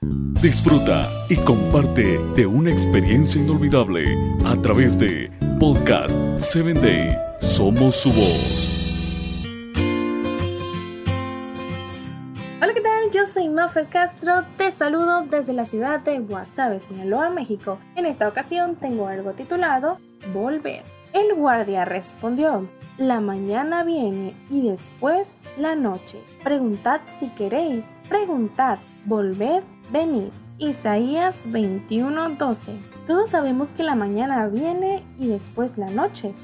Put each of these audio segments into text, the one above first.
Disfruta y comparte de una experiencia inolvidable a través de Podcast 7 Day. Somos su voz. Hola, ¿qué tal? Yo soy Maffer Castro. Te saludo desde la ciudad de Guasave, Sinaloa, México. En esta ocasión tengo algo titulado Volver. El guardia respondió, la mañana viene y después la noche. Preguntad si queréis, preguntad, volved, venid. Isaías 21:12. Todos sabemos que la mañana viene y después la noche.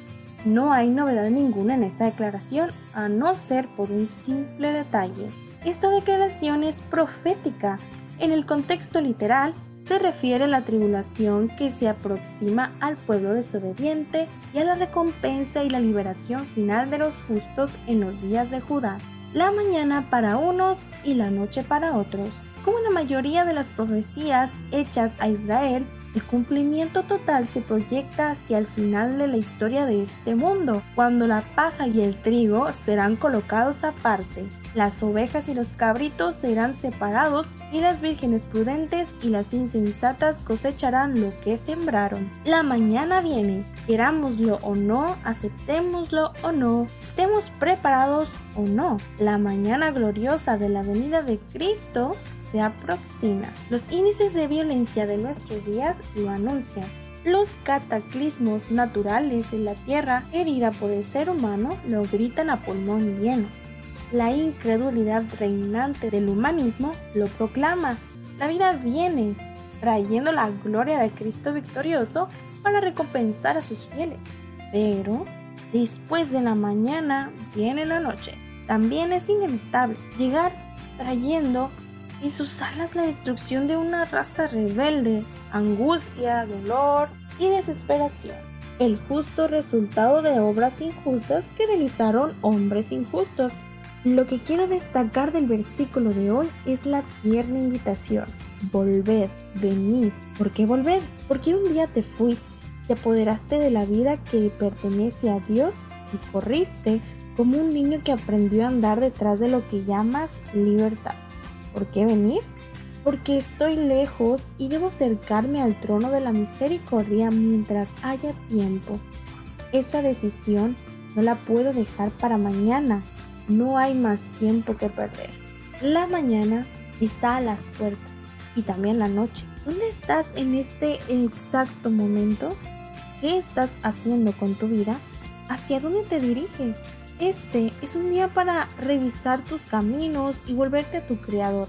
No hay novedad ninguna en esta declaración a no ser por un simple detalle. Esta declaración es profética. En el contexto literal, se refiere a la tribulación que se aproxima al pueblo desobediente y a la recompensa y la liberación final de los justos en los días de Judá, la mañana para unos y la noche para otros. Como la mayoría de las profecías hechas a Israel, el cumplimiento total se proyecta hacia el final de la historia de este mundo, cuando la paja y el trigo serán colocados aparte. Las ovejas y los cabritos serán separados y las vírgenes prudentes y las insensatas cosecharán lo que sembraron. La mañana viene, querámoslo o no, aceptémoslo o no, estemos preparados o no. La mañana gloriosa de la venida de Cristo se aproxima. Los índices de violencia de nuestros días lo anuncian. Los cataclismos naturales en la Tierra herida por el ser humano lo gritan a pulmón lleno. La incredulidad reinante del humanismo lo proclama. La vida viene, trayendo la gloria de Cristo victorioso para recompensar a sus fieles. Pero después de la mañana viene la noche. También es inevitable llegar trayendo en sus alas la destrucción de una raza rebelde, angustia, dolor y desesperación. El justo resultado de obras injustas que realizaron hombres injustos. Lo que quiero destacar del versículo de hoy es la tierna invitación. Volver, venir. ¿Por qué volver? Porque un día te fuiste, te apoderaste de la vida que pertenece a Dios y corriste como un niño que aprendió a andar detrás de lo que llamas libertad. ¿Por qué venir? Porque estoy lejos y debo acercarme al trono de la misericordia mientras haya tiempo. Esa decisión no la puedo dejar para mañana. No hay más tiempo que perder. La mañana está a las puertas y también la noche. ¿Dónde estás en este exacto momento? ¿Qué estás haciendo con tu vida? ¿Hacia dónde te diriges? Este es un día para revisar tus caminos y volverte a tu Creador.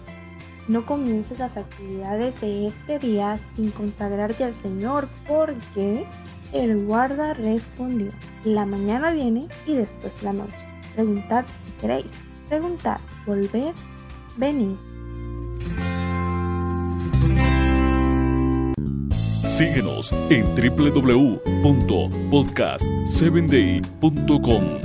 No comiences las actividades de este día sin consagrarte al Señor porque el guarda respondió, la mañana viene y después la noche. Preguntad si queréis. Preguntad, volver, venir. Síguenos en www.podcast7day.com.